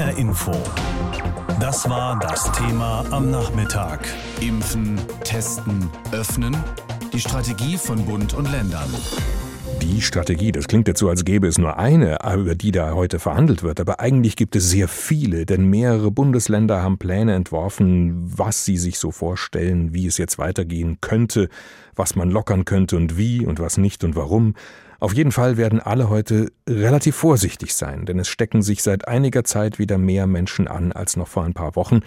HR Info. Das war das Thema am Nachmittag. Impfen, testen, öffnen. Die Strategie von Bund und Ländern. Die Strategie, das klingt jetzt so, als gäbe es nur eine, über die da heute verhandelt wird, aber eigentlich gibt es sehr viele, denn mehrere Bundesländer haben Pläne entworfen, was sie sich so vorstellen, wie es jetzt weitergehen könnte, was man lockern könnte und wie und was nicht und warum. Auf jeden Fall werden alle heute relativ vorsichtig sein, denn es stecken sich seit einiger Zeit wieder mehr Menschen an als noch vor ein paar Wochen.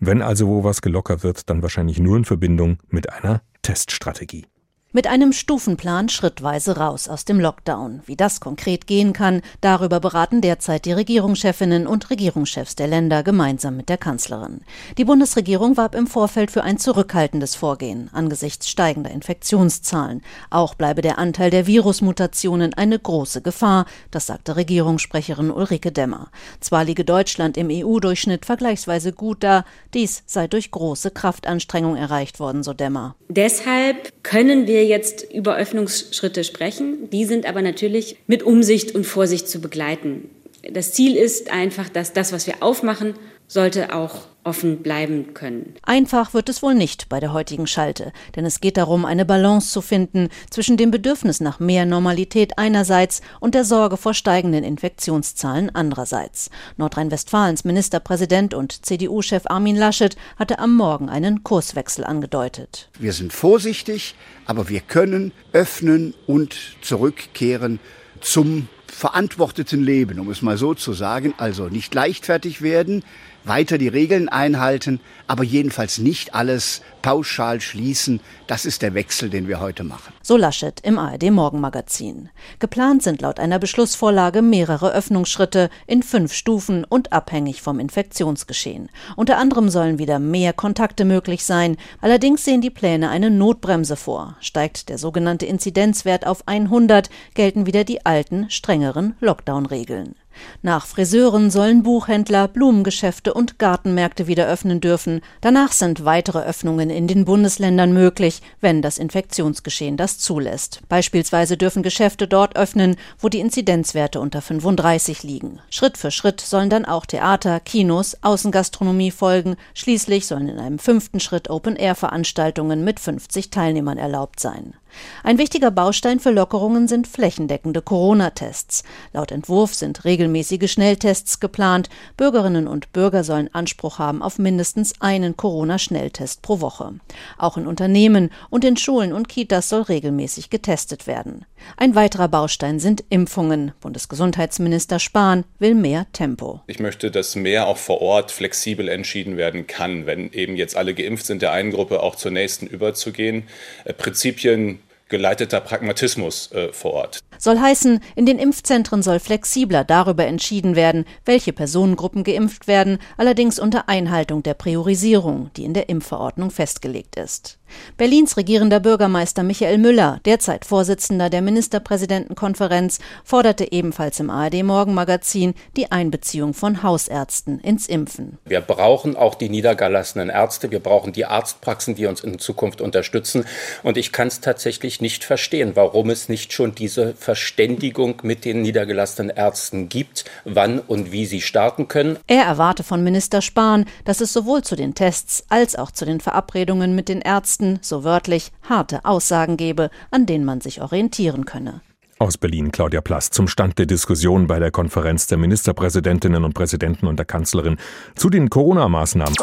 Wenn also wo was gelockert wird, dann wahrscheinlich nur in Verbindung mit einer Teststrategie. Mit einem Stufenplan schrittweise raus aus dem Lockdown. Wie das konkret gehen kann, darüber beraten derzeit die Regierungschefinnen und Regierungschefs der Länder gemeinsam mit der Kanzlerin. Die Bundesregierung warb im Vorfeld für ein zurückhaltendes Vorgehen angesichts steigender Infektionszahlen. Auch bleibe der Anteil der Virusmutationen eine große Gefahr, das sagte Regierungssprecherin Ulrike Demmer. Zwar liege Deutschland im EU-Durchschnitt vergleichsweise gut da, dies sei durch große Kraftanstrengung erreicht worden, so Demmer. Deshalb können wir wir jetzt über Öffnungsschritte sprechen. Die sind aber natürlich mit Umsicht und Vorsicht zu begleiten. Das Ziel ist einfach, dass das, was wir aufmachen, sollte auch offen bleiben können. Einfach wird es wohl nicht bei der heutigen Schalte, denn es geht darum, eine Balance zu finden zwischen dem Bedürfnis nach mehr Normalität einerseits und der Sorge vor steigenden Infektionszahlen andererseits. Nordrhein-Westfalens Ministerpräsident und CDU-Chef Armin Laschet hatte am Morgen einen Kurswechsel angedeutet. Wir sind vorsichtig, aber wir können öffnen und zurückkehren zum verantworteten Leben, um es mal so zu sagen. Also nicht leichtfertig werden, weiter die Regeln einhalten, aber jedenfalls nicht alles pauschal schließen. Das ist der Wechsel, den wir heute machen. So Laschet im ARD Morgenmagazin. Geplant sind laut einer Beschlussvorlage mehrere Öffnungsschritte in fünf Stufen und abhängig vom Infektionsgeschehen. Unter anderem sollen wieder mehr Kontakte möglich sein. Allerdings sehen die Pläne eine Notbremse vor. Steigt der sogenannte Inzidenzwert auf 100, gelten wieder die alten, strengeren Lockdown-Regeln. Nach Friseuren sollen Buchhändler, Blumengeschäfte und Gartenmärkte wieder öffnen dürfen. Danach sind weitere Öffnungen in den Bundesländern möglich, wenn das Infektionsgeschehen das zulässt. Beispielsweise dürfen Geschäfte dort öffnen, wo die Inzidenzwerte unter 35 liegen. Schritt für Schritt sollen dann auch Theater, Kinos, Außengastronomie folgen. Schließlich sollen in einem fünften Schritt Open-Air-Veranstaltungen mit 50 Teilnehmern erlaubt sein. Ein wichtiger Baustein für Lockerungen sind flächendeckende Corona-Tests. Laut Entwurf sind regelmäßige Schnelltests geplant. Bürgerinnen und Bürger sollen Anspruch haben auf mindestens einen Corona-Schnelltest pro Woche. Auch in Unternehmen und in Schulen und Kitas soll regelmäßig getestet werden. Ein weiterer Baustein sind Impfungen. Bundesgesundheitsminister Spahn will mehr Tempo. Ich möchte, dass mehr auch vor Ort flexibel entschieden werden kann, wenn eben jetzt alle geimpft sind, der einen Gruppe auch zur nächsten überzugehen. Äh, Prinzipien geleiteter Pragmatismus äh, vor Ort. Soll heißen, in den Impfzentren soll flexibler darüber entschieden werden, welche Personengruppen geimpft werden, allerdings unter Einhaltung der Priorisierung, die in der Impfverordnung festgelegt ist. Berlins regierender Bürgermeister Michael Müller, derzeit Vorsitzender der Ministerpräsidentenkonferenz, forderte ebenfalls im ARD Morgenmagazin die Einbeziehung von Hausärzten ins Impfen. Wir brauchen auch die niedergelassenen Ärzte, wir brauchen die Arztpraxen, die uns in Zukunft unterstützen. Und ich kann es tatsächlich nicht verstehen, warum es nicht schon diese Verständigung mit den niedergelassenen Ärzten gibt, wann und wie sie starten können. Er erwarte von Minister Spahn, dass es sowohl zu den Tests als auch zu den Verabredungen mit den Ärzten Texten, so wörtlich, harte Aussagen gebe, an denen man sich orientieren könne. Aus Berlin Claudia Plass zum Stand der Diskussion bei der Konferenz der Ministerpräsidentinnen und Präsidenten und der Kanzlerin zu den Corona-Maßnahmen.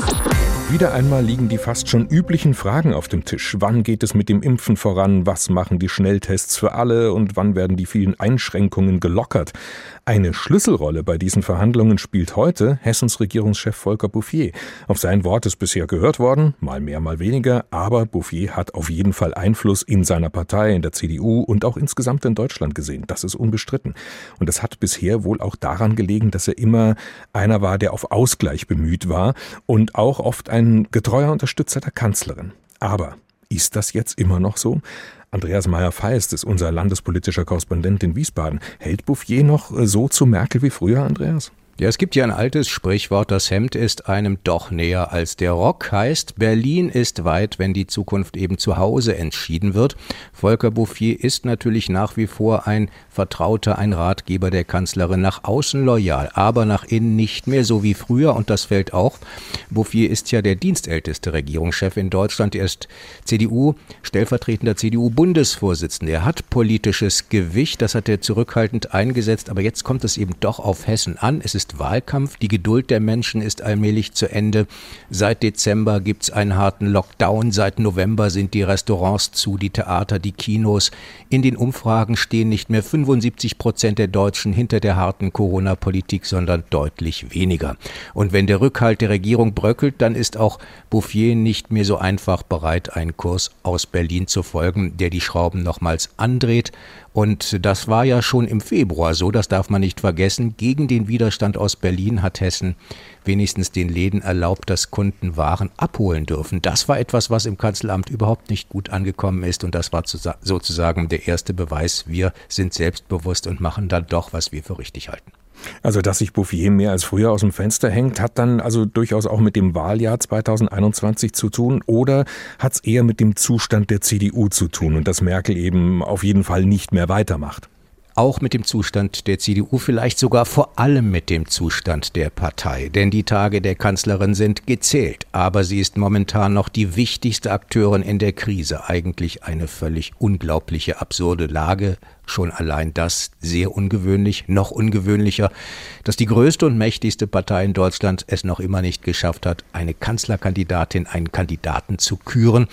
Wieder einmal liegen die fast schon üblichen Fragen auf dem Tisch. Wann geht es mit dem Impfen voran? Was machen die Schnelltests für alle? Und wann werden die vielen Einschränkungen gelockert? Eine Schlüsselrolle bei diesen Verhandlungen spielt heute Hessens Regierungschef Volker Bouffier. Auf sein Wort ist bisher gehört worden, mal mehr, mal weniger, aber Bouffier hat auf jeden Fall Einfluss in seiner Partei, in der CDU und auch insgesamt in Deutschland gesehen. Das ist unbestritten. Und das hat bisher wohl auch daran gelegen, dass er immer einer war, der auf Ausgleich bemüht war und auch oft ein ein getreuer Unterstützer der Kanzlerin. Aber ist das jetzt immer noch so? Andreas Meyer-Feist ist unser landespolitischer Korrespondent in Wiesbaden. Hält Bouffier noch so zu Merkel wie früher, Andreas? Ja, es gibt ja ein altes Sprichwort, das Hemd ist einem doch näher als der Rock, heißt, Berlin ist weit, wenn die Zukunft eben zu Hause entschieden wird. Volker Bouffier ist natürlich nach wie vor ein Vertrauter, ein Ratgeber der Kanzlerin, nach außen loyal, aber nach innen nicht mehr so wie früher und das fällt auch. Bouffier ist ja der dienstälteste Regierungschef in Deutschland, er ist CDU, stellvertretender CDU-Bundesvorsitzender. Er hat politisches Gewicht, das hat er zurückhaltend eingesetzt, aber jetzt kommt es eben doch auf Hessen an. Es ist ist Wahlkampf. Die Geduld der Menschen ist allmählich zu Ende. Seit Dezember gibt es einen harten Lockdown. Seit November sind die Restaurants zu, die Theater, die Kinos. In den Umfragen stehen nicht mehr 75 Prozent der Deutschen hinter der harten Corona-Politik, sondern deutlich weniger. Und wenn der Rückhalt der Regierung bröckelt, dann ist auch Bouffier nicht mehr so einfach bereit, einen Kurs aus Berlin zu folgen, der die Schrauben nochmals andreht. Und das war ja schon im Februar so, das darf man nicht vergessen. Gegen den Widerstand aus Berlin hat Hessen wenigstens den Läden erlaubt, dass Kunden Waren abholen dürfen. Das war etwas, was im Kanzleramt überhaupt nicht gut angekommen ist. Und das war sozusagen der erste Beweis, wir sind selbstbewusst und machen dann doch, was wir für richtig halten. Also, dass sich Bouffier mehr als früher aus dem Fenster hängt, hat dann also durchaus auch mit dem Wahljahr 2021 zu tun oder hat es eher mit dem Zustand der CDU zu tun und dass Merkel eben auf jeden Fall nicht mehr weitermacht? auch mit dem Zustand der CDU, vielleicht sogar vor allem mit dem Zustand der Partei. Denn die Tage der Kanzlerin sind gezählt, aber sie ist momentan noch die wichtigste Akteurin in der Krise. Eigentlich eine völlig unglaubliche, absurde Lage, Schon allein das sehr ungewöhnlich, noch ungewöhnlicher, dass die größte und mächtigste Partei in Deutschland es noch immer nicht geschafft hat, eine Kanzlerkandidatin, einen Kandidaten zu küren.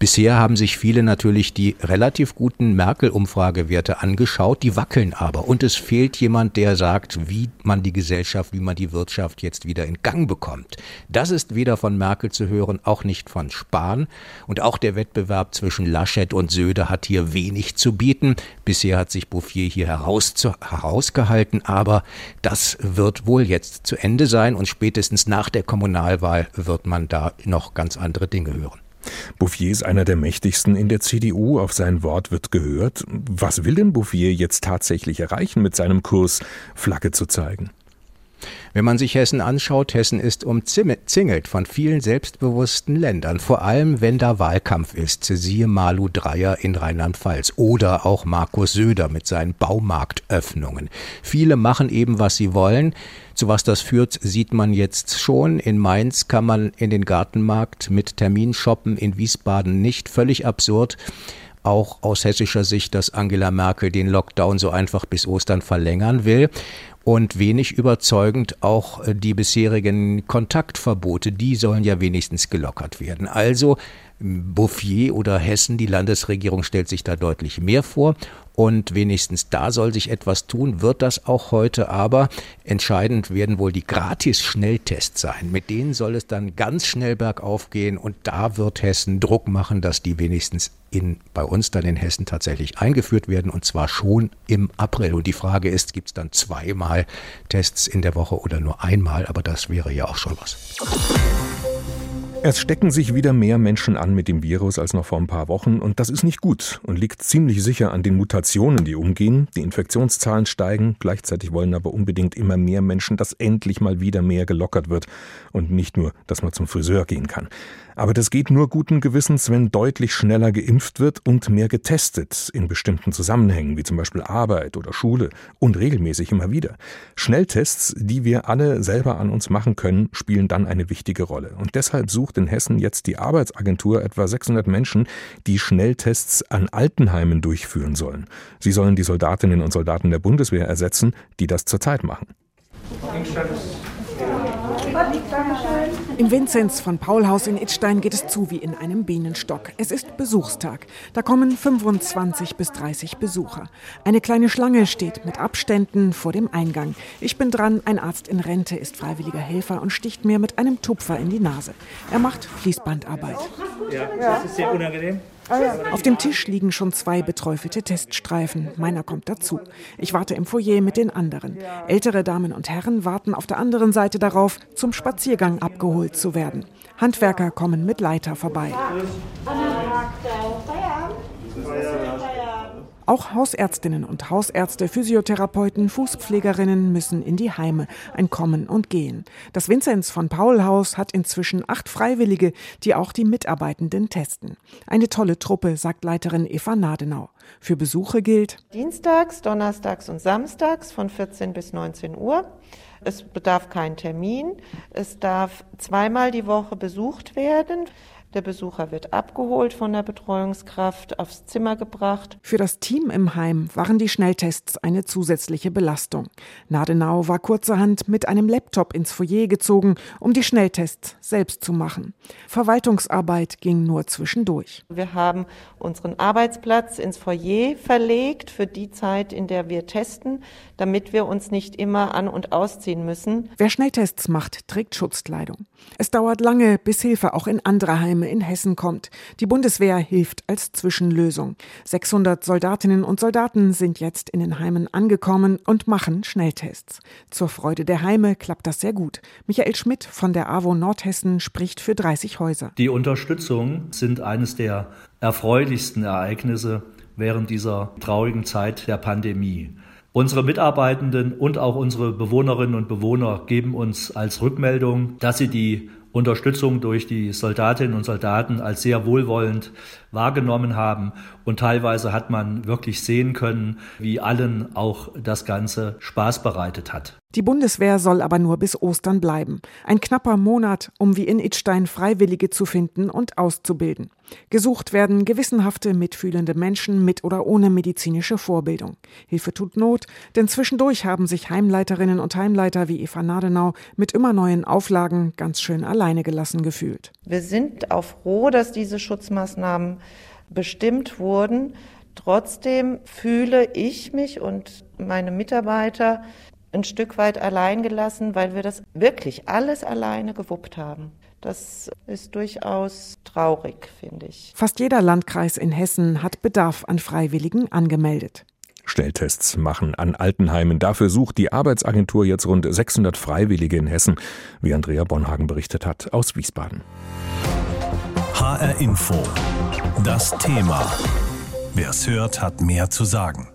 Bisher haben sich viele natürlich die relativ guten Merkel-Umfragewerte angeschaut, die wackeln aber. Und es fehlt jemand, der sagt, wie man die Gesellschaft, wie man die Wirtschaft jetzt wieder in Gang bekommt. Das ist weder von Merkel zu hören, auch nicht von Spahn. Und auch der Wettbewerb zwischen Laschet und Söder hat hier wenig zu bieten. Bisher hat sich Bouffier hier heraus zu, herausgehalten, aber das wird wohl jetzt zu Ende sein und spätestens nach der Kommunalwahl wird man da noch ganz andere Dinge hören. Bouffier ist einer der mächtigsten in der CDU. Auf sein Wort wird gehört. Was will denn Bouffier jetzt tatsächlich erreichen mit seinem Kurs, Flagge zu zeigen? Wenn man sich Hessen anschaut, Hessen ist umzingelt von vielen selbstbewussten Ländern, vor allem wenn da Wahlkampf ist. Siehe Malu Dreyer in Rheinland-Pfalz oder auch Markus Söder mit seinen Baumarktöffnungen. Viele machen eben, was sie wollen. Zu was das führt, sieht man jetzt schon. In Mainz kann man in den Gartenmarkt mit Termin shoppen, in Wiesbaden nicht. Völlig absurd auch aus hessischer Sicht, dass Angela Merkel den Lockdown so einfach bis Ostern verlängern will und wenig überzeugend auch äh, die bisherigen Kontaktverbote, die sollen ja wenigstens gelockert werden. Also Bouffier oder Hessen, die Landesregierung stellt sich da deutlich mehr vor und wenigstens da soll sich etwas tun, wird das auch heute, aber entscheidend werden wohl die Gratis-Schnelltests sein. Mit denen soll es dann ganz schnell bergauf gehen und da wird Hessen Druck machen, dass die wenigstens in, bei uns dann in Hessen tatsächlich eingeführt werden und zwar schon im April. Und die Frage ist, gibt es dann zweimal Tests in der Woche oder nur einmal, aber das wäre ja auch schon was. Es stecken sich wieder mehr Menschen an mit dem Virus als noch vor ein paar Wochen und das ist nicht gut und liegt ziemlich sicher an den Mutationen, die umgehen. Die Infektionszahlen steigen, gleichzeitig wollen aber unbedingt immer mehr Menschen, dass endlich mal wieder mehr gelockert wird und nicht nur, dass man zum Friseur gehen kann. Aber das geht nur guten Gewissens, wenn deutlich schneller geimpft wird und mehr getestet in bestimmten Zusammenhängen, wie zum Beispiel Arbeit oder Schule und regelmäßig immer wieder. Schnelltests, die wir alle selber an uns machen können, spielen dann eine wichtige Rolle. Und deshalb sucht in Hessen jetzt die Arbeitsagentur etwa 600 Menschen, die Schnelltests an Altenheimen durchführen sollen. Sie sollen die Soldatinnen und Soldaten der Bundeswehr ersetzen, die das zurzeit machen. Im Vinzenz von Paulhaus in Itstein geht es zu wie in einem Bienenstock. Es ist Besuchstag. Da kommen 25 bis 30 Besucher. Eine kleine Schlange steht mit Abständen vor dem Eingang. Ich bin dran. Ein Arzt in Rente ist freiwilliger Helfer und sticht mir mit einem Tupfer in die Nase. Er macht Fließbandarbeit. Ja, das ist sehr unangenehm. Auf dem Tisch liegen schon zwei beträufelte Teststreifen. Meiner kommt dazu. Ich warte im Foyer mit den anderen. Ältere Damen und Herren warten auf der anderen Seite darauf, zum Spaziergang abgeholt zu werden. Handwerker kommen mit Leiter vorbei. Auch Hausärztinnen und Hausärzte, Physiotherapeuten, Fußpflegerinnen müssen in die Heime. Ein Kommen und Gehen. Das Vinzenz von Paul Haus hat inzwischen acht Freiwillige, die auch die Mitarbeitenden testen. Eine tolle Truppe, sagt Leiterin Eva Nadenau. Für Besuche gilt Dienstags, Donnerstags und Samstags von 14 bis 19 Uhr. Es bedarf keinen Termin. Es darf zweimal die Woche besucht werden. Der Besucher wird abgeholt von der Betreuungskraft, aufs Zimmer gebracht. Für das Team im Heim waren die Schnelltests eine zusätzliche Belastung. Nadenau war kurzerhand mit einem Laptop ins Foyer gezogen, um die Schnelltests selbst zu machen. Verwaltungsarbeit ging nur zwischendurch. Wir haben unseren Arbeitsplatz ins Foyer verlegt für die Zeit, in der wir testen, damit wir uns nicht immer an- und ausziehen müssen. Wer Schnelltests macht, trägt Schutzkleidung. Es dauert lange, bis Hilfe auch in andere Heime Heime in Hessen kommt. Die Bundeswehr hilft als Zwischenlösung. 600 Soldatinnen und Soldaten sind jetzt in den Heimen angekommen und machen Schnelltests. Zur Freude der Heime klappt das sehr gut. Michael Schmidt von der AWO Nordhessen spricht für 30 Häuser. Die Unterstützung sind eines der erfreulichsten Ereignisse während dieser traurigen Zeit der Pandemie. Unsere Mitarbeitenden und auch unsere Bewohnerinnen und Bewohner geben uns als Rückmeldung, dass sie die Unterstützung durch die Soldatinnen und Soldaten als sehr wohlwollend wahrgenommen haben. Und teilweise hat man wirklich sehen können, wie allen auch das Ganze Spaß bereitet hat. Die Bundeswehr soll aber nur bis Ostern bleiben. Ein knapper Monat, um wie in Itstein Freiwillige zu finden und auszubilden. Gesucht werden gewissenhafte, mitfühlende Menschen mit oder ohne medizinische Vorbildung. Hilfe tut Not, denn zwischendurch haben sich Heimleiterinnen und Heimleiter wie Eva Nadenau mit immer neuen Auflagen ganz schön alleine gelassen gefühlt. Wir sind auch froh, dass diese Schutzmaßnahmen bestimmt wurden. Trotzdem fühle ich mich und meine Mitarbeiter ein Stück weit allein gelassen, weil wir das wirklich alles alleine gewuppt haben. Das ist durchaus traurig, finde ich. Fast jeder Landkreis in Hessen hat Bedarf an Freiwilligen angemeldet. Schnelltests machen an Altenheimen. Dafür sucht die Arbeitsagentur jetzt rund 600 Freiwillige in Hessen, wie Andrea Bonhagen berichtet hat aus Wiesbaden. HR Info. Das Thema. Wer es hört, hat mehr zu sagen.